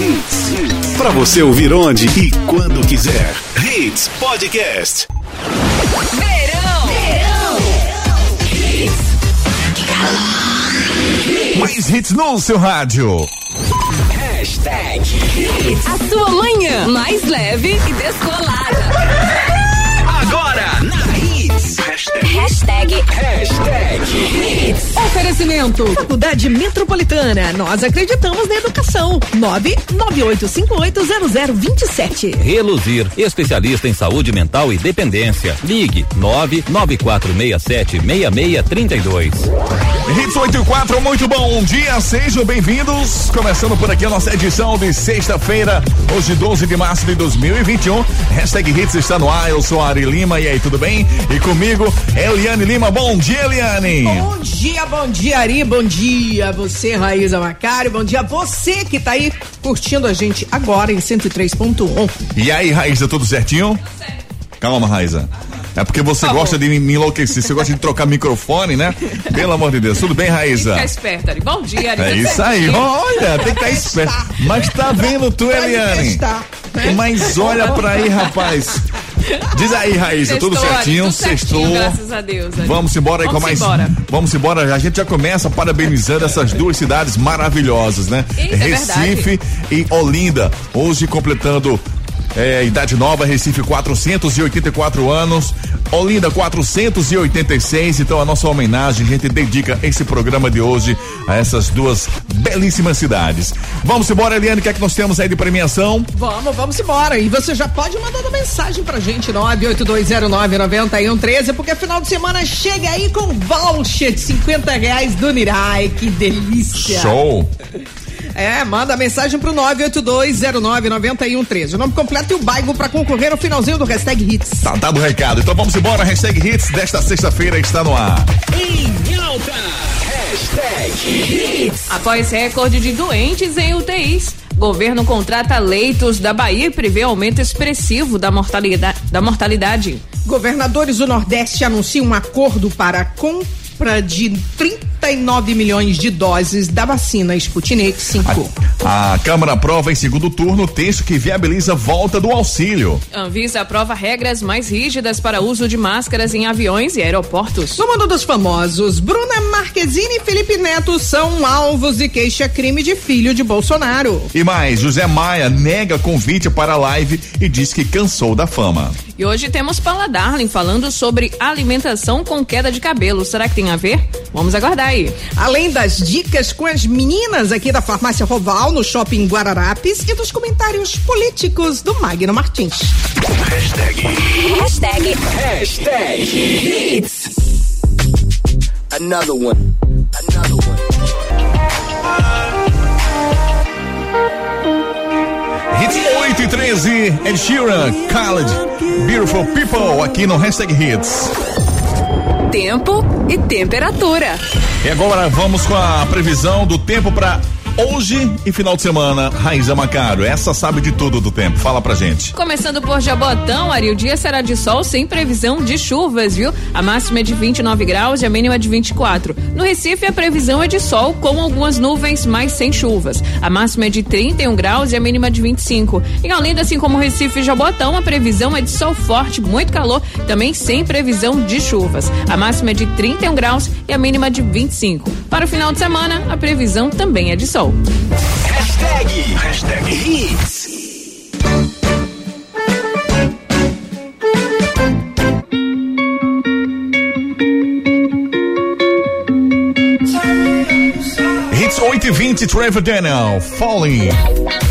Hits. Pra você ouvir onde e quando quiser. Hits Podcast. Verão. Verão. Mais hits no seu rádio. Hashtag Hits. A sua manhã mais leve e descolada. Hashtag. Hashtag. Hashtag Hits. Oferecimento. Faculdade Metropolitana. Nós acreditamos na educação. 998580027. Reluzir, especialista em saúde mental e dependência. Ligue 994676632. Hits 84, muito bom dia, sejam bem-vindos. Começando por aqui a nossa edição de sexta-feira, hoje 12 de março de 2021. Hashtag Hits está no ar, eu sou Ari Lima, e aí, tudo bem? E comigo é Eliane Lima. Bom dia, Eliane. Bom dia, bom dia, Ari. Bom dia, você, Raíza Macário. Bom dia, você que tá aí curtindo a gente agora em 103.1. E aí, Raíza, tudo certinho? Calma, Raíza. É porque você Tá gosta de me enlouquecer, você gosta de trocar microfone, né? Pelo amor de Deus. Tudo bem, Raíza? Fica esperta, Ari. Bom dia, Ari. É isso aí. Olha, tem que estar esperto. Mas tá vendo tu, Eliane? né? Mas olha pra aí, rapaz. Diz aí, tudo Sextou, Ari, certinho? tudo certinho, Sextou. Graças a Deus. Vamos embora aí Vamos com mais. embora. Vamos embora. A gente já começa parabenizando essas duas cidades maravilhosas, né? Eita, é Recife e Olinda. Hoje completando é, idade nova, Recife 484 anos, Olinda 486. Então a nossa homenagem, a gente dedica esse programa de hoje a essas duas belíssimas cidades. Vamos embora, Eliane, o que é que nós temos aí de premiação? Vamos, vamos embora. E você já pode mandar uma mensagem pra gente, 982099113, porque final de semana chega aí com voucher de 50 reais do Nirai. Que delícia. Show! É, manda mensagem pro 982099113. O nome completo e o bairro pra concorrer no finalzinho do hashtag Hits. Tá dado o recado. Então vamos embora, hashtag Hits desta sexta-feira está no ar. Em alta. Hashtag Hits. Após recorde de doentes em UTIs, governo contrata leitos da Bahia e prevê aumento expressivo da mortalidade. Da mortalidade. Governadores do Nordeste anunciam um acordo para a compra de 39 milhões de doses da vacina Sputnik 5. A Câmara aprova em segundo turno o texto que viabiliza a volta do auxílio. Anvisa aprova regras mais rígidas para uso de máscaras em aviões e aeroportos. No mundo dos famosos, Bruna Marquezine e Felipe Neto são alvos de queixa-crime de filho de Bolsonaro. E mais, José Maia nega convite para a live e diz que cansou da fama. E hoje temos Paula Darling falando sobre alimentação com queda de cabelo. Será que tem a ver? Vamos aguardar aí. Além das dicas com as meninas aqui da Farmácia Roval, no Shopping Guararapes, e dos comentários políticos do Magno Martins. Hashtag. Hashtag. Hashtag Hits. Another one. Another one. Hits 8 e 13, Ed Sheeran, Khaled, Beautiful People, aqui no Hashtag Hits. Tempo e temperatura. E agora vamos com a previsão do tempo para hoje e final de semana. Raiza Macaro, essa sabe de tudo do tempo. Fala pra gente. Começando por Jabotão, Ari, o dia será de sol sem previsão de chuvas, viu? A máxima é de 29 graus e a mínima é de 24. No Recife, a previsão é de sol com algumas nuvens, mas sem chuvas. A máxima é de 31 graus e a mínima de 25. Em Olinda, assim como Recife e Jabotão, a previsão é de sol forte, muito calor, também sem previsão de chuvas. A máxima é de 31 graus e a mínima de 25. Para o final de semana, a previsão também é de sol. Hashtag. Hashtag Hits. Hits 8 e 20, Trevor Daniel, Falling.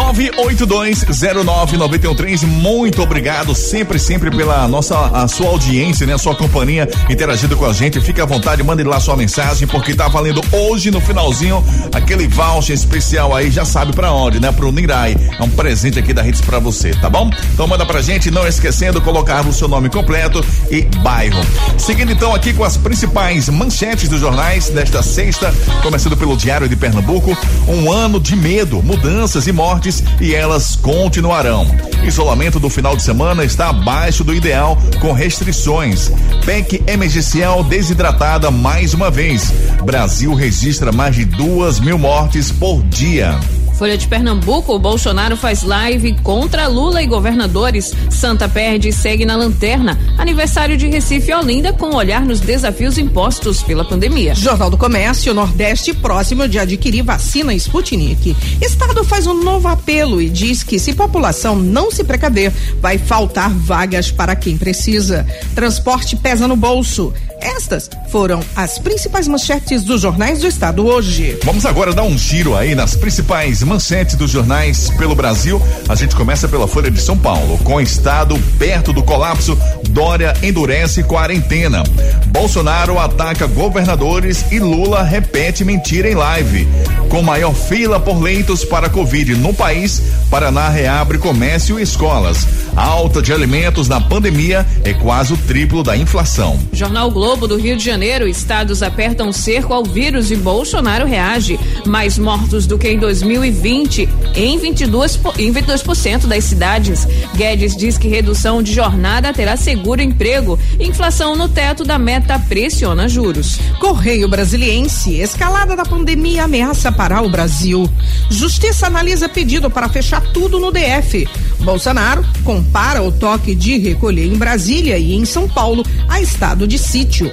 982099113. Muito obrigado sempre, sempre pela nossa a sua audiência, né? A sua companhia interagindo com a gente. Fique à vontade, mande lá sua mensagem, porque tá valendo hoje no finalzinho aquele voucher especial aí, já sabe pra onde, né? Pro Nirai. É um presente aqui da Hits pra você, tá bom? Então manda pra gente, não esquecendo colocar o seu nome completo e bairro. Seguindo então aqui com as principais manchetes dos jornais desta sexta, começando pelo Diário de Pernambuco, um ano de medo, mudanças e mortes e elas continuarão. Isolamento do final de semana está abaixo do ideal, com restrições. PEC emergencial desidratada mais uma vez. Brasil registra mais de duas mil mortes por dia. Folha de Pernambuco, Bolsonaro faz live contra Lula e governadores. Santa perde e segue na lanterna. Aniversário de Recife Olinda com olhar nos desafios impostos pela pandemia. Jornal do Comércio, Nordeste próximo de adquirir vacina Sputnik. Estado faz um novo apelo e diz que se população não se precaver, vai faltar vagas para quem precisa. Transporte pesa no bolso. Estas foram as principais manchetes dos jornais do estado hoje. Vamos agora dar um giro aí nas principais manchetes dos jornais pelo Brasil. A gente começa pela Folha de São Paulo. Com o estado perto do colapso, Dória endurece quarentena. Bolsonaro ataca governadores e Lula repete mentira em live. Com maior fila por leitos para Covid no país, Paraná reabre comércio e escolas. A alta de alimentos na pandemia é quase o triplo da inflação. Jornal Globo do Rio de Janeiro, estados apertam cerco ao vírus e Bolsonaro reage. Mais mortos do que em 2020 em 22 em 22% das cidades. Guedes diz que redução de jornada terá seguro emprego. Inflação no teto da meta pressiona juros. Correio Brasiliense, escalada da pandemia ameaça parar o Brasil. Justiça analisa pedido para fechar tudo no DF. Bolsonaro compara o toque de recolher em Brasília e em São Paulo a estado de sítio.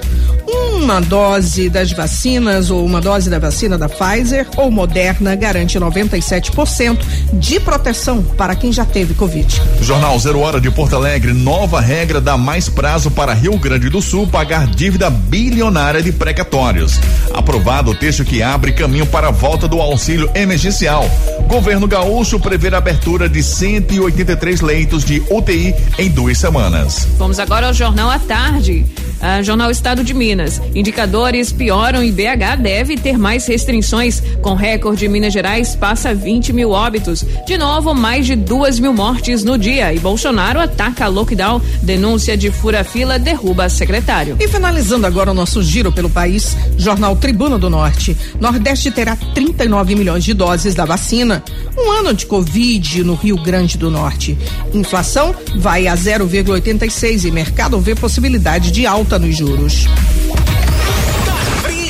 Uma dose das vacinas ou uma dose da vacina da Pfizer ou Moderna garante 97% de proteção para quem já teve Covid. Jornal Zero Hora de Porto Alegre, nova regra dá mais prazo para Rio Grande do Sul pagar dívida bilionária de precatórios. Aprovado o texto que abre caminho para a volta do auxílio emergencial. Governo gaúcho prevê a abertura de 183 leitos de UTI em duas semanas. Vamos agora ao Jornal à Tarde. Ah, Jornal Estado de Minas. Indicadores pioram e BH deve ter mais restrições. Com recorde, Minas Gerais passa 20 mil óbitos. De novo, mais de duas mil mortes no dia. E Bolsonaro ataca lockdown. Denúncia de fura-fila derruba secretário. E finalizando agora o nosso giro pelo país, Jornal Tribuna do Norte. Nordeste terá 39 milhões de doses da vacina. Um ano de Covid no Rio Grande do Norte. Inflação vai a 0,86 e mercado vê possibilidade de alta nos juros.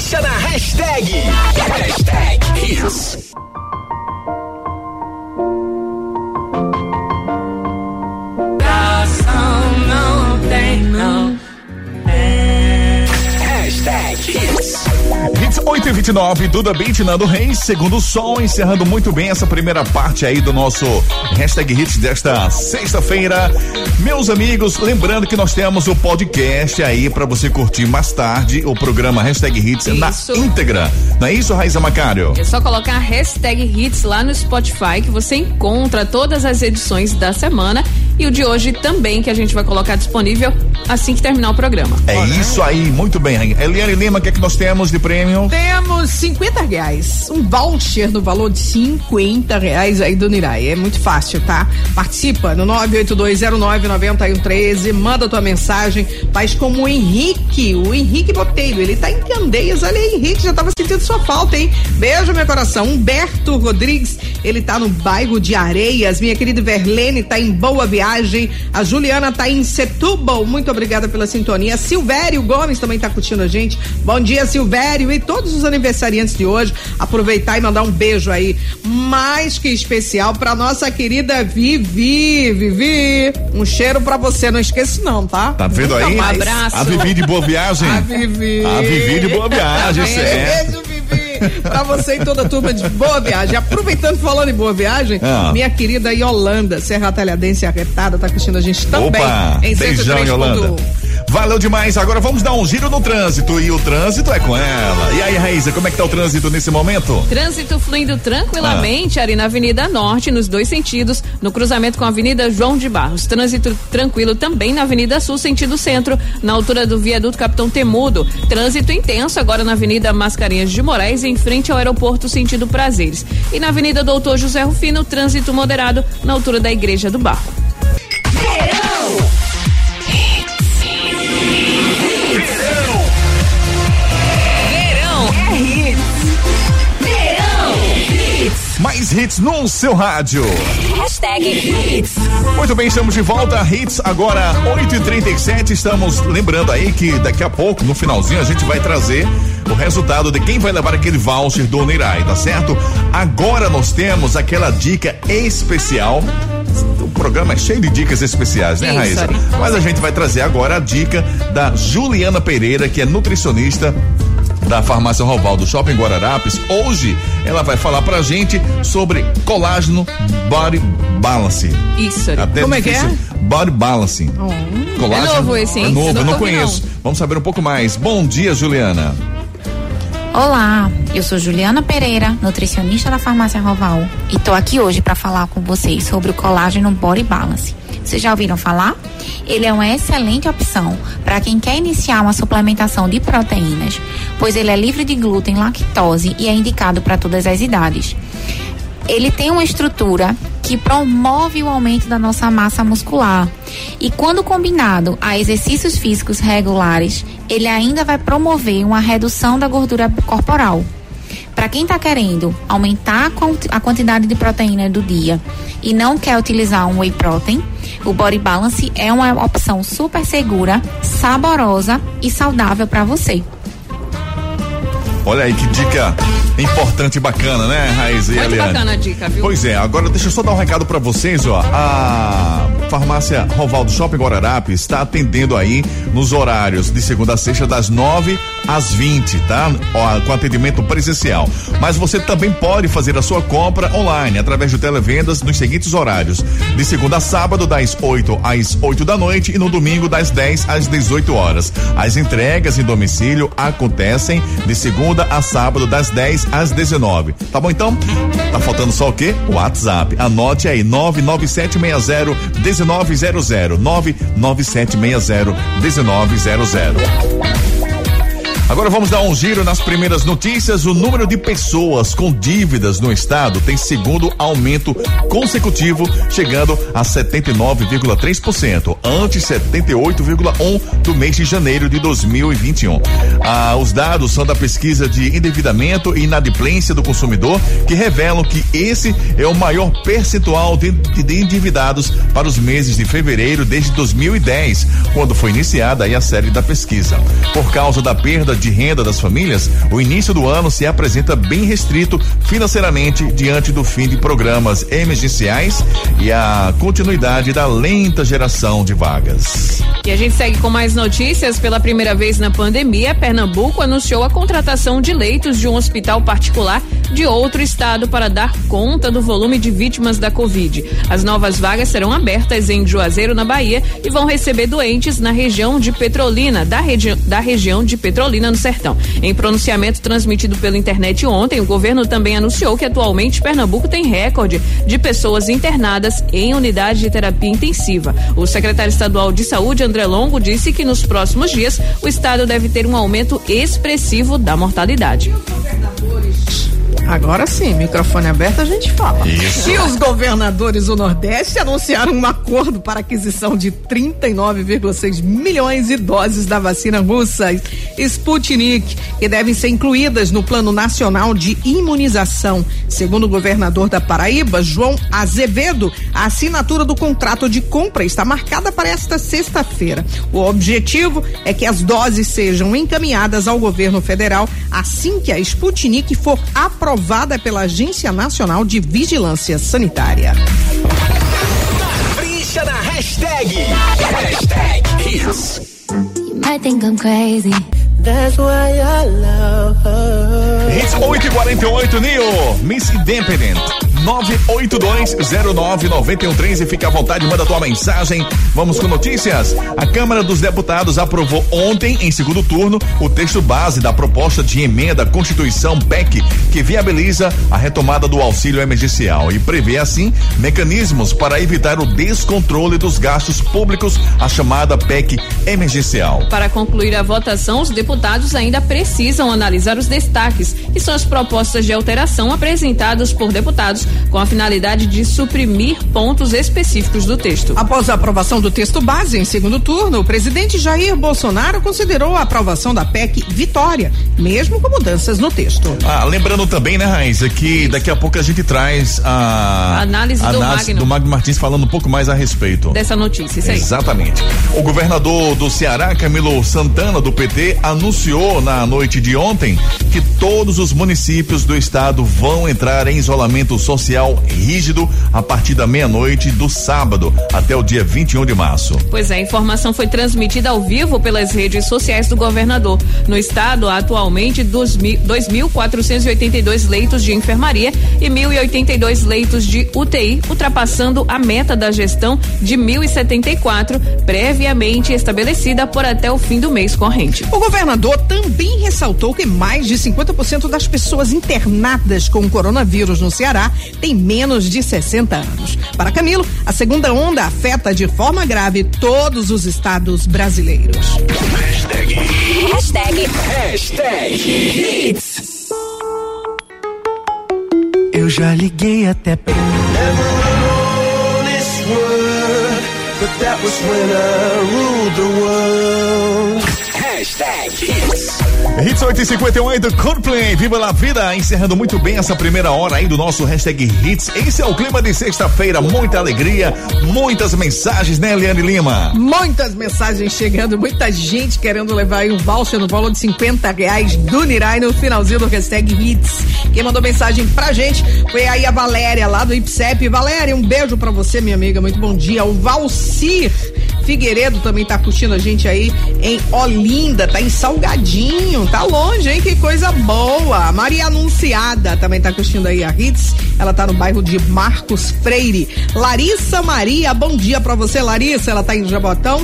Capricha na hashtag. Hashtag Hits. 8 e 29, Duda Beat, Nando Reis, segundo o sol, encerrando muito bem essa primeira parte aí do nosso hashtag Hits desta sexta-feira. Meus amigos, lembrando que nós temos o podcast aí para você curtir mais tarde o programa hashtag Hits na Isso. íntegra. Não é isso, Raíza Macário? É só colocar a hashtag hits lá no Spotify que você encontra todas as edições da semana e o de hoje também que a gente vai colocar disponível assim que terminar o programa. É isso aí, muito bem, Rainha. Eliane Lima, o que é que nós temos de prêmio? Temos 50 reais, um voucher no valor de 50 reais aí do Nirai. É muito fácil, tá? Participa no 982099113, manda tua mensagem, faz como o Henrique, o Henrique Botelho, ele tá em Candeias, olha aí, Henrique, já tava sentindo sua falta, hein? Beijo, meu coração. Humberto Rodrigues, ele tá no bairro de Areias, minha querida Verlene tá em Boa Viagem, a Juliana tá em Setúbal, muito obrigada pela sintonia. Silvério Gomes também tá curtindo a gente. Bom dia, Silvério e todos os aniversariantes de hoje. Aproveitar e mandar um beijo aí mais que especial pra nossa querida Vivi. Vivi, um cheiro pra você, não esqueça não, tá? Tá vendo Nunca aí? mais. abraço. A Vivi de boa viagem. A Vivi. A Vivi de boa viagem, certo. Beijo, Vivi. Pra você e toda a turma de boa viagem. Aproveitando falando em boa viagem, Ah. minha querida Yolanda, Serra Talhadense arretada, tá curtindo a gente também. Opa, em beijão, 103.1. Valeu demais. Agora vamos dar um giro no trânsito. E o trânsito é com ela. E aí, Raíza, como é que tá o trânsito nesse momento? Trânsito fluindo tranquilamente ali na Avenida Norte, nos dois sentidos, no cruzamento com a Avenida João de Barros. Trânsito tranquilo também na Avenida Sul, sentido centro, na altura do viaduto Capitão Temudo. Trânsito intenso agora na Avenida Mascarenhas de Moraes, em frente ao aeroporto, sentido Prazeres. E na Avenida Doutor José Rufino, trânsito moderado na altura da Igreja do Barro. Verão Mais hits no seu rádio. Hashtag Hits. Muito bem, estamos de volta. Hits agora 8h37. Estamos lembrando aí que daqui a pouco, no finalzinho, a gente vai trazer o resultado de quem vai levar aquele voucher do Nirai, tá certo? Agora nós temos aquela dica especial. O programa é cheio de dicas especiais, né, Raíssa? Mas a gente vai trazer agora a dica da Juliana Pereira, que é nutricionista da farmácia Roval do Shopping Guararapes. Hoje ela vai falar pra gente sobre colágeno body balance. Isso. Até Como é que difícil. Body balancing. Colágeno. É novo esse, hein? É novo, eu não conheço. não. Vamos saber um pouco mais. Bom dia, Juliana. Olá, eu sou Juliana Pereira, nutricionista da Farmácia Roval, e estou aqui hoje para falar com vocês sobre o colágeno Body Balance. Vocês já ouviram falar? Ele é uma excelente opção para quem quer iniciar uma suplementação de proteínas, pois ele é livre de glúten, lactose e é indicado para todas as idades. Ele tem uma estrutura que promove o aumento da nossa massa muscular. E quando combinado a exercícios físicos regulares, ele ainda vai promover uma redução da gordura corporal. Para quem está querendo aumentar a quanti- a quantidade de proteína do dia e não quer utilizar um whey protein, o Body Balance é uma opção super segura, saborosa e saudável para você. Olha aí que dica importante e bacana, né, Raíssa e Muito Eliane? bacana a dica, viu? Pois é, agora deixa eu só dar um recado pra vocês, ó. A farmácia Roval do Shopping Guararapes está atendendo aí nos horários de segunda a sexta das 9 às 20, tá? Ó, com atendimento presencial. Mas você também pode fazer a sua compra online através de televendas nos seguintes horários: de segunda a sábado das 8 às 8 da noite e no domingo das 10 às 18 horas. As entregas em domicílio acontecem de segunda a sábado das 10 às 19. Tá bom então? Tá faltando só o quê? WhatsApp. Anote aí 99760 1900 99760 1900. Agora vamos dar um giro nas primeiras notícias. O número de pessoas com dívidas no estado tem segundo aumento consecutivo, chegando a 79,3%, antes 78,1% do mês de janeiro de 2021. Ah, os dados são da pesquisa de endividamento e inadimplência do consumidor, que revelam que esse é o maior percentual de, de endividados para os meses de fevereiro desde 2010, quando foi iniciada a série da pesquisa. Por causa da perda de renda das famílias, o início do ano se apresenta bem restrito financeiramente diante do fim de programas emergenciais e a continuidade da lenta geração de vagas. E a gente segue com mais notícias. Pela primeira vez na pandemia, Pernambuco anunciou a contratação de leitos de um hospital particular de outro estado para dar conta do volume de vítimas da Covid. As novas vagas serão abertas em Juazeiro, na Bahia, e vão receber doentes na região de Petrolina, da, regi da região de Petrolina, no Sertão. Em pronunciamento transmitido pela internet ontem, o governo também anunciou que atualmente Pernambuco tem recorde de pessoas internadas em unidade de terapia intensiva. O secretário estadual de saúde, André Longo, disse que nos próximos dias o estado deve ter um aumento expressivo da mortalidade. Agora sim, microfone aberto, a gente fala. Isso. E os governadores do Nordeste anunciaram um acordo para aquisição de 39,6 milhões de doses da vacina russa Sputnik, que devem ser incluídas no Plano Nacional de Imunização. Segundo o governador da Paraíba, João Azevedo, a assinatura do contrato de compra está marcada para esta sexta-feira. O objetivo é que as doses sejam encaminhadas ao governo federal assim que a Sputnik for aprovada pela Agência Nacional de Vigilância Sanitária. Capricha na hashtag. Hashtag Hits. You might think I'm crazy. Hits 848 Neo, Miss Independent. 982099113 fica à vontade, manda tua mensagem. Vamos com notícias. A Câmara dos Deputados aprovou ontem, em segundo turno, o texto base da proposta de emenda à Constituição PEC, que viabiliza a retomada do auxílio emergencial e prevê, assim, mecanismos para evitar o descontrole dos gastos públicos, a chamada PEC emergencial. Para concluir a votação, os deputados ainda precisam analisar os destaques, que são as propostas de alteração apresentadas por deputados com a finalidade de suprimir pontos específicos do texto. Após a aprovação do texto base em segundo turno, o presidente Jair Bolsonaro considerou a aprovação da PEC vitória, mesmo com mudanças no texto. Ah, lembrando também, né, Raíssa, que daqui a pouco a gente traz a Análise do Magno. do Magno Martins falando um pouco mais a respeito. Dessa notícia, isso aí. Exatamente. O governador do Ceará, Camilo Santana, do PT, anunciou na noite de ontem que todos os municípios do estado vão entrar em isolamento social rígido a partir da meia-noite do sábado até o dia 21 de março. Pois é, a informação foi transmitida ao vivo pelas redes sociais do governador. No estado, há atualmente 2.482 leitos de enfermaria e 1.082 leitos de UTI, ultrapassando a meta da gestão de 1.074, previamente estabelecida por até o fim do mês corrente. O governador também ressaltou que mais de 50% das pessoas internadas com o coronavírus no Ceará têm menos de 60 anos. Para Camilo, a segunda onda afeta de forma grave todos os estados brasileiros. Hashtag. Hashtag Hits. Eu já liguei até pra. Hashtag Hits. Hits 858 Coldplay, Viva la Vida, encerrando muito bem essa primeira hora aí do nosso hashtag Hits. Esse é o clima de sexta-feira, muita alegria, muitas mensagens, né, Eliane Lima? Muitas mensagens chegando, muita gente querendo levar aí um voucher no valor de 50 reais do Nirai no finalzinho do hashtag Hits. Quem mandou mensagem pra gente foi aí a Valéria, lá do IPSEP. Valéria, um beijo pra você, minha amiga, muito bom dia. O Valcir Figueiredo também tá curtindo a gente aí em Olinda, tá em Salgadinho, tá longe, hein? Que coisa boa. Maria Anunciada também tá curtindo aí a Hits. Ela tá no bairro de Marcos Freire. Larissa Maria, bom dia pra você, Larissa. Ela tá em Jabotão.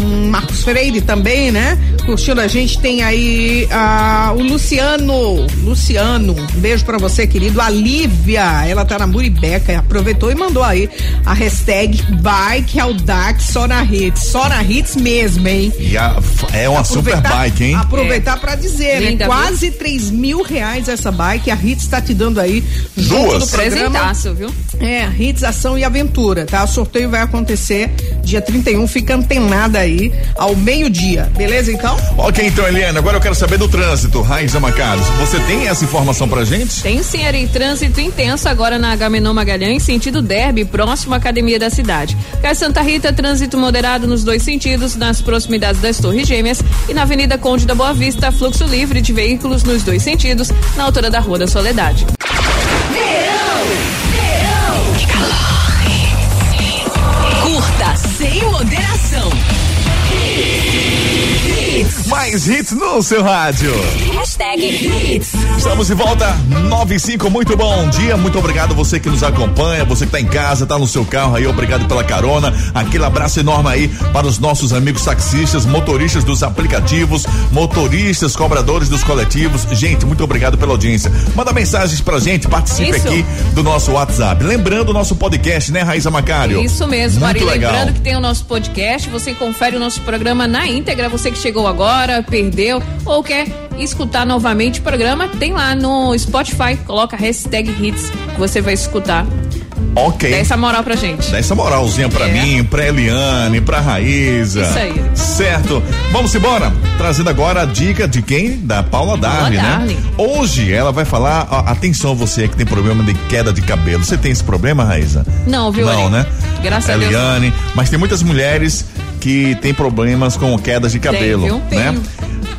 Hum, Marcos Freire também, né? Curtindo a gente. Tem aí ah, o Luciano. Luciano, um beijo pra você, querido. A Lívia, ela tá na Muribeca. Aproveitou e mandou aí a hashtag Bike Audax só na Hits. Só na Hits mesmo, hein? E a- é uma super bike, hein? Aproveitar pra dizer, Linda, né? viu? Quase 3 mil reais essa bike. A Hits tá te dando aí. junto Duas. Presentaço, viu? É, Hits, Ação e Aventura, tá? O sorteio vai acontecer dia 31. Fica antenada aí ao meio-dia. Beleza, então? Ok, então, Eliane, agora eu quero saber do trânsito. Raiza Macaros, você tem essa informação pra gente? Tem sim, Ari, trânsito intenso agora na Agamenon Magalhães, sentido Derby, próximo à academia da cidade. Cais Santa Rita, trânsito moderado nos dois sentidos, nas proximidades das Torres Gêmeas e na Avenida Conde da Boa Vista, fluxo livre de veículos nos dois sentidos, na altura da Rua da Soledade. Curta sem moderação. Mais hits no seu rádio. Hashtag Hits. Estamos de volta, 95, muito bom dia, muito obrigado você que nos acompanha, você que tá em casa, tá no seu carro aí, obrigado pela carona, aquele abraço enorme aí para os nossos amigos taxistas, motoristas dos aplicativos, motoristas, cobradores dos coletivos, gente, muito obrigado pela audiência, manda mensagens pra gente, participe Isso. aqui do nosso WhatsApp, lembrando o nosso podcast, né Raíza Macário? Isso mesmo, muito legal. Lembrando que tem o nosso podcast, você confere o nosso programa na íntegra, você que chegou agora, perdeu ou quer escutar novamente o programa, tem lá no Spotify, coloca hashtag hits, que você vai escutar. Ok. Dá essa moral pra gente. Dá essa moralzinha pra É. mim, pra Eliane, pra Raíza. Isso aí. Certo. Vamos embora. Trazendo agora a dica de quem? Da Paula Darling, né? Darling. Hoje ela vai falar, ó, atenção você que tem problema de queda de cabelo. Você tem esse problema, Raíza? Não, viu, Não, Ari? né? Graças a Deus. Eliane, mas tem muitas mulheres que têm problemas com quedas de cabelo, viu? né? Tenho.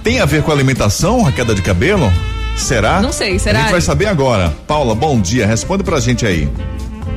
Tem a ver com a alimentação, a queda de cabelo? Será? Não sei, será? A gente vai saber agora. Paula, bom dia. Responde pra gente aí.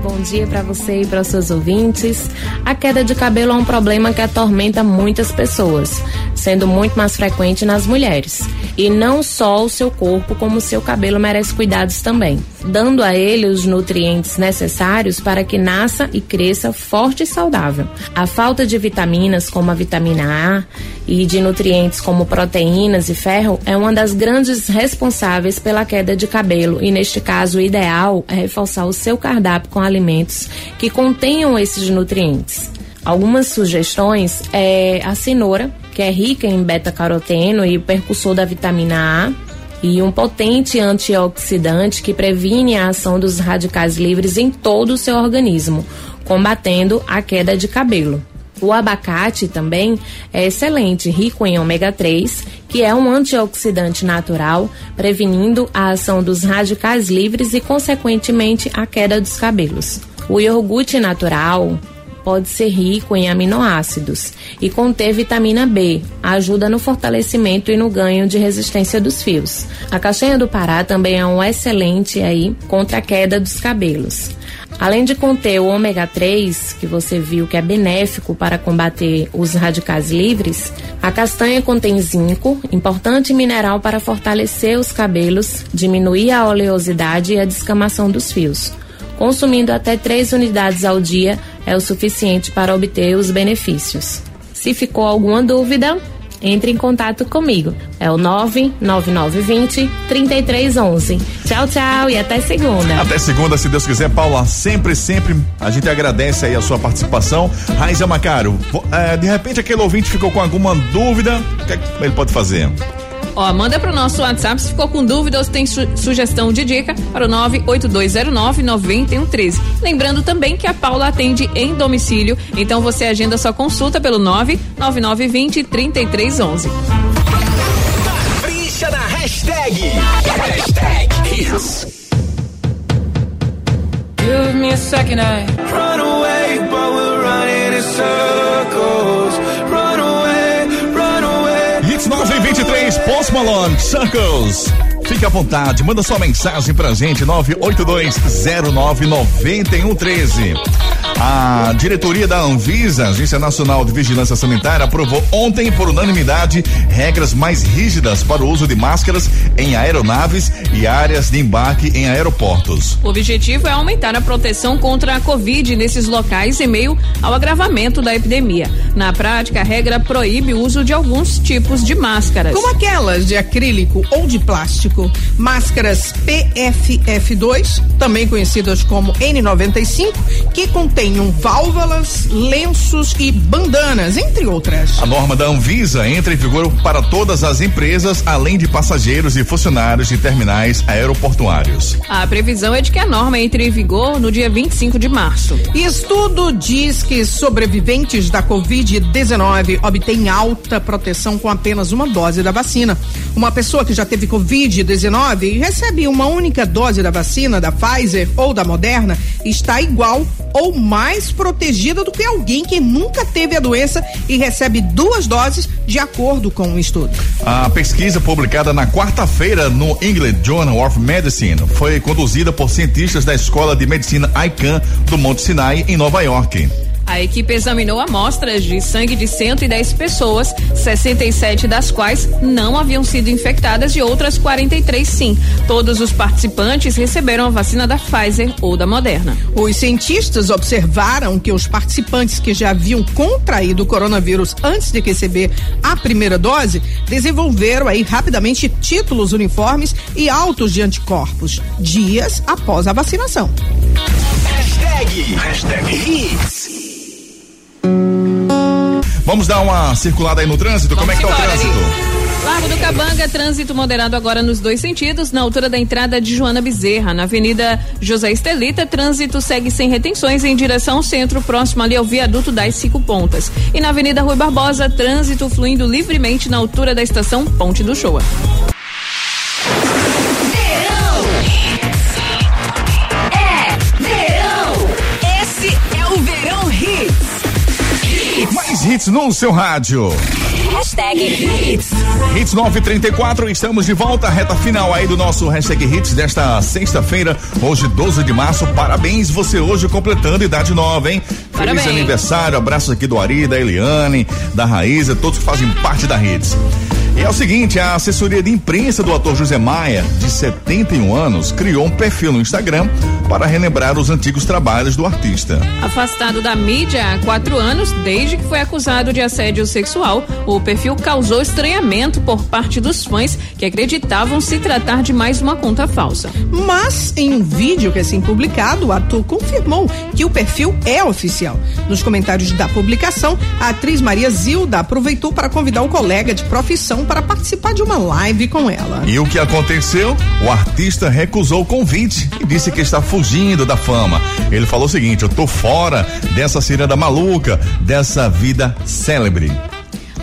Bom dia para você e para os seus ouvintes. A queda de cabelo é um problema que atormenta muitas pessoas, sendo muito mais frequente nas mulheres. E não só o seu corpo, como o seu cabelo merece cuidados também, dando a ele os nutrientes necessários para que nasça e cresça forte e saudável. A falta de vitaminas, como a vitamina A, e de nutrientes como proteínas e ferro é uma das grandes responsáveis pela queda de cabelo e neste caso o ideal é reforçar o seu cardápio com alimentos que contenham esses nutrientes. Algumas sugestões é a cenoura, que é rica em beta-caroteno e o percussor da vitamina A, e um potente antioxidante que previne a ação dos radicais livres em todo o seu organismo, combatendo a queda de cabelo. O abacate também é excelente, rico em ômega 3, que é um antioxidante natural, prevenindo a ação dos radicais livres e, consequentemente, a queda dos cabelos. O iogurte natural pode ser rico em aminoácidos e conter vitamina B, ajuda no fortalecimento e no ganho de resistência dos fios. A castanha do Pará também é um excelente aí contra a queda dos cabelos. Além de conter o ômega 3, que você viu que é benéfico para combater os radicais livres, a castanha contém zinco, importante mineral para fortalecer os cabelos, diminuir a oleosidade e a descamação dos fios. Consumindo até 3 unidades ao dia é o suficiente para obter os benefícios. Se ficou alguma dúvida, entre em contato comigo. É o 99920 3311. Tchau, tchau e até segunda. Até segunda, se Deus quiser. Paula, sempre, sempre a gente agradece aí a sua participação. Raiza Macaro, é, de repente aquele ouvinte ficou com alguma dúvida, o que, é que ele pode fazer? Ó, manda pro nosso WhatsApp se ficou com dúvida ou se tem su sugestão de dica para o 98209-9113. Lembrando também que a Paula atende em domicílio, então você agenda sua consulta pelo 99920-3311. Capricha na hashtag. Hashtag. Give me a second, I run away, Malone, Circles. Fique à vontade, manda sua mensagem pra gente, 982099113. A diretoria da Anvisa, Agência Nacional de Vigilância Sanitária, aprovou ontem, por unanimidade, regras mais rígidas para o uso de máscaras em aeronaves e áreas de embarque em aeroportos. O objetivo é aumentar a proteção contra a Covid nesses locais em meio ao agravamento da epidemia. Na prática, a regra proíbe o uso de alguns tipos de máscaras. Como aquelas de acrílico ou de plástico. Máscaras PFF2, também conhecidas como N95, que contenham válvulas, lenços e bandanas, entre outras. A norma da Anvisa entra em vigor para todas as empresas, além de passageiros e funcionários de terminais aeroportuários. A previsão é de que a norma entre em vigor no dia 25 de março. Estudo diz que sobreviventes da Covid-19 obtêm alta proteção com apenas uma dose da vacina. Uma pessoa que já teve Covid-19 e recebe uma única dose da vacina da Pfizer ou da Moderna está igual ou mais protegida do que alguém que nunca teve a doença e recebe duas doses, de acordo com o estudo. A pesquisa publicada na quarta-feira no England Journal of Medicine foi conduzida por cientistas da Escola de Medicina ICANN do Monte Sinai, em Nova York. A equipe examinou amostras de sangue de 110 pessoas, 67 das quais não haviam sido infectadas e outras 43 sim. Todos os participantes receberam a vacina da Pfizer ou da Moderna. Os cientistas observaram que os participantes que já haviam contraído o coronavírus antes de receber a primeira dose desenvolveram aí rapidamente títulos uniformes e altos de anticorpos dias após a vacinação. Hashtag, hashtag Hits. Vamos dar uma circulada aí no trânsito? Como é que tá o trânsito? Largo do Cabanga, trânsito moderado agora nos dois sentidos, na altura da entrada de Joana Bezerra. Na Avenida José Estelita, trânsito segue sem retenções em direção ao centro, próximo ali ao viaduto das Cinco Pontas. E na Avenida Rui Barbosa, trânsito fluindo livremente na altura da estação Ponte do Shoa. Hits. No seu rádio. Hashtag Hits. Hits 934, estamos de volta, reta final aí do nosso hashtag Hits desta sexta-feira, hoje 12 de março. Parabéns, você hoje completando idade nova, hein? Feliz Parabéns. aniversário, abraços aqui do Ari, da Eliane, da Raíza, todos que fazem parte da Hits. E é o seguinte, a assessoria de imprensa do ator José Maia, de 71 anos, criou um perfil no Instagram para relembrar os antigos trabalhos do artista. Afastado da mídia há quatro anos, desde que foi acusado de assédio sexual, o perfil causou estranhamento por parte dos fãs que acreditavam se tratar de mais uma conta falsa. Mas, em um vídeo recém-publicado, o ator confirmou que o perfil é oficial. Nos comentários da publicação, a atriz Maria Zilda aproveitou para convidar o colega de profissão para participar de uma live com ela. E o que aconteceu? O artista recusou o convite e disse que está fugindo da fama. Ele falou o seguinte: eu tô fora dessa ciranda maluca, dessa vida célebre.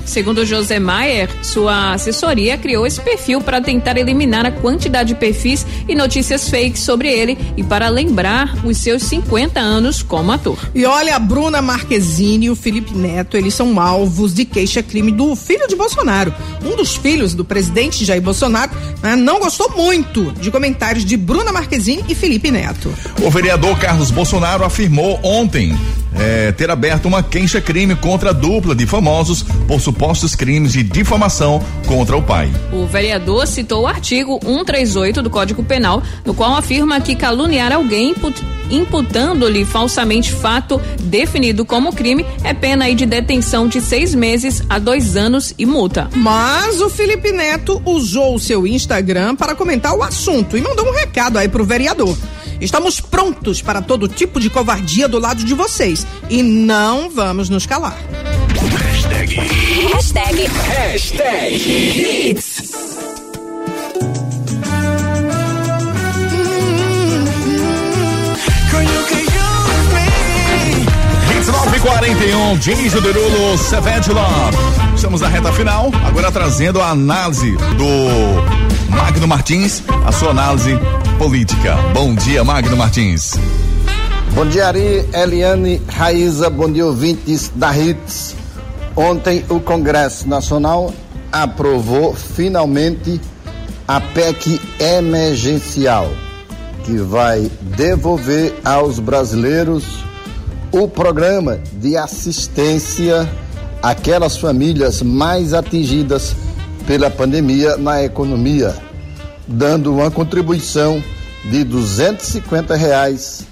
Segundo José Maier, sua assessoria criou esse perfil para tentar eliminar a quantidade de perfis e notícias fakes sobre ele e para lembrar os seus 50 anos como ator. E olha, a Bruna Marquezine e o Felipe Neto, eles são alvos de queixa-crime do filho de Bolsonaro. Um dos filhos do presidente Jair Bolsonaro né, não gostou muito de comentários de Bruna Marquezine e Felipe Neto. O vereador Carlos Bolsonaro afirmou ontem é, ter aberto uma queixa-crime contra a dupla de famosos por supostos crimes de difamação contra o pai. O vereador citou o artigo 138 do Código Penal, no qual afirma que caluniar alguém imputando-lhe falsamente fato definido como crime é pena aí de detenção de seis meses a dois anos e multa. Mas o Felipe Neto usou o seu Instagram para comentar o assunto e mandou um recado aí pro vereador. Estamos prontos para todo tipo de covardia do lado de vocês e não vamos nos calar. Hashtag. Hashtag. Hashtag. Hits. Hits 941, Jason Derulo, Savage Love. Estamos na reta final, agora trazendo a análise do Magno Martins, a sua análise política. Bom dia, Magno Martins. Bom dia, Ari, Eliane, Raíza, bom dia, ouvintes da Hits. Ontem o Congresso Nacional aprovou finalmente a PEC emergencial, que vai devolver aos brasileiros o programa de assistência àquelas famílias mais atingidas pela pandemia na economia, dando uma contribuição de 250 reais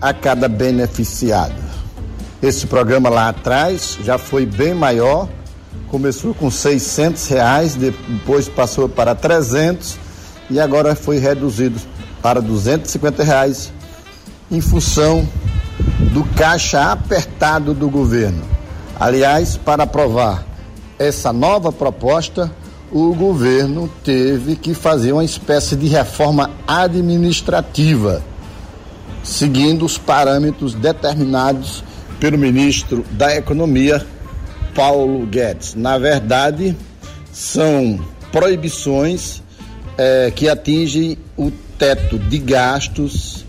a cada beneficiado. Esse programa lá atrás já foi bem maior, começou com 600 reais, depois passou para 300 e agora foi reduzido para 250 reais em função do caixa apertado do governo. Aliás, para aprovar essa nova proposta, o governo teve que fazer uma espécie de reforma administrativa, seguindo os parâmetros determinados pelo ministro da Economia, Paulo Guedes. Na verdade, são proibições eh, que atingem o teto de gastos,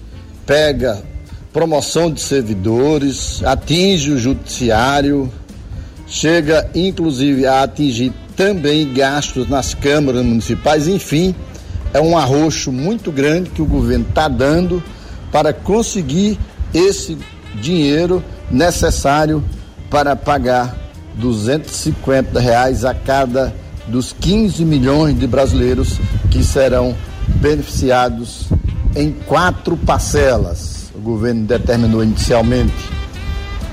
pega promoção de servidores, atinge o judiciário, chega inclusive a atingir também gastos nas câmaras municipais, enfim, é um arroxo muito grande que o governo está dando para conseguir esse dinheiro necessário para pagar 250 reais a cada dos 15 milhões de brasileiros que serão beneficiados em quatro parcelas. O governo determinou inicialmente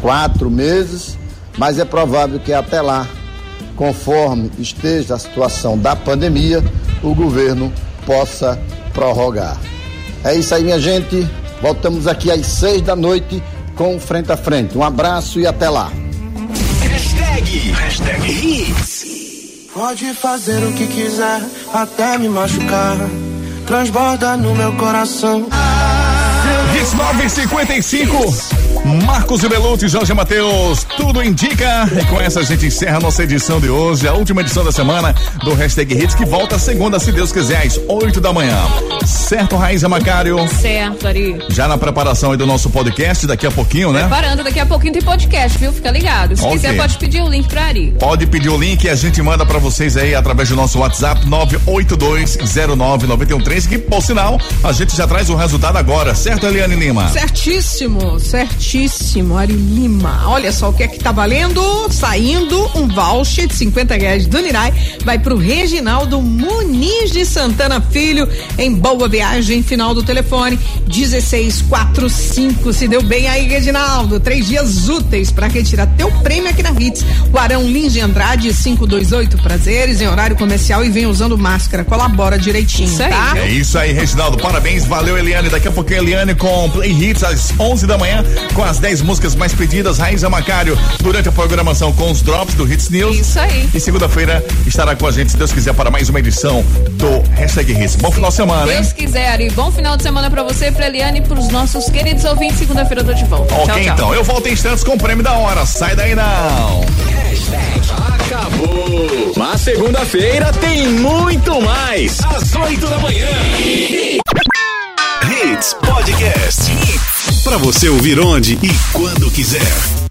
quatro meses, mas é provável que até lá, conforme esteja a situação da pandemia, o governo possa prorrogar. É isso aí, minha gente. Voltamos aqui às seis da noite com Frente a Frente. Um abraço e até lá. Hashtag. Hashtag Hits. Pode fazer o que quiser, até me machucar. Transborda no meu coração. 1955. Marcos e Belucci, Jorge Matheus, tudo indica. E com essa a gente encerra a nossa edição de hoje, a última edição da semana do Hashtag Hits, que volta segunda, se Deus quiser, às 8 da manhã. Certo, Raíza Macário? Certo, Ari. Já na preparação aí do nosso podcast, daqui a pouquinho, né? Preparando, daqui a pouquinho tem podcast, viu? Fica ligado. Se Ok. quiser, pode pedir o link pra Ari. Pode pedir o link e a gente manda pra vocês aí através do nosso WhatsApp 982099113, que por sinal a gente já traz o resultado agora, certo, Eliane Lima? Certíssimo, certíssimo, Ari Lima. Olha só o que é que tá valendo, saindo um voucher de 50 reais do Nirai, vai pro Reginaldo Muniz de Santana Filho, em boa viagem, final do telefone, 1645, se deu bem aí, Reginaldo, três dias úteis pra retirar teu prêmio aqui na Hits, o Arão Lins de Andrade, 528 prazeres, em horário comercial e vem usando máscara, colabora direitinho, tá? É isso aí, Reginaldo. Parabéns, valeu, Eliane. Daqui a pouquinho, Eliane com com Play Hits às 11 da manhã, com as 10 músicas mais pedidas. Raíza Macário, durante a programação com os drops do Hits News. Isso aí. E segunda-feira estará com a gente, se Deus quiser, para mais uma edição do Hashtag Hits. Bom final de semana, hein? Deus quiser, Ari. Bom final de semana pra você, pra Eliane e pros nossos queridos ouvintes. Segunda-feira eu tô de volta. Ok, tchau, tchau. então. Eu volto em instantes com o prêmio da hora. Sai daí não. Acabou. Mas segunda-feira tem muito mais. Às 8 da manhã. Hits Podcast. Pra você ouvir onde e quando quiser.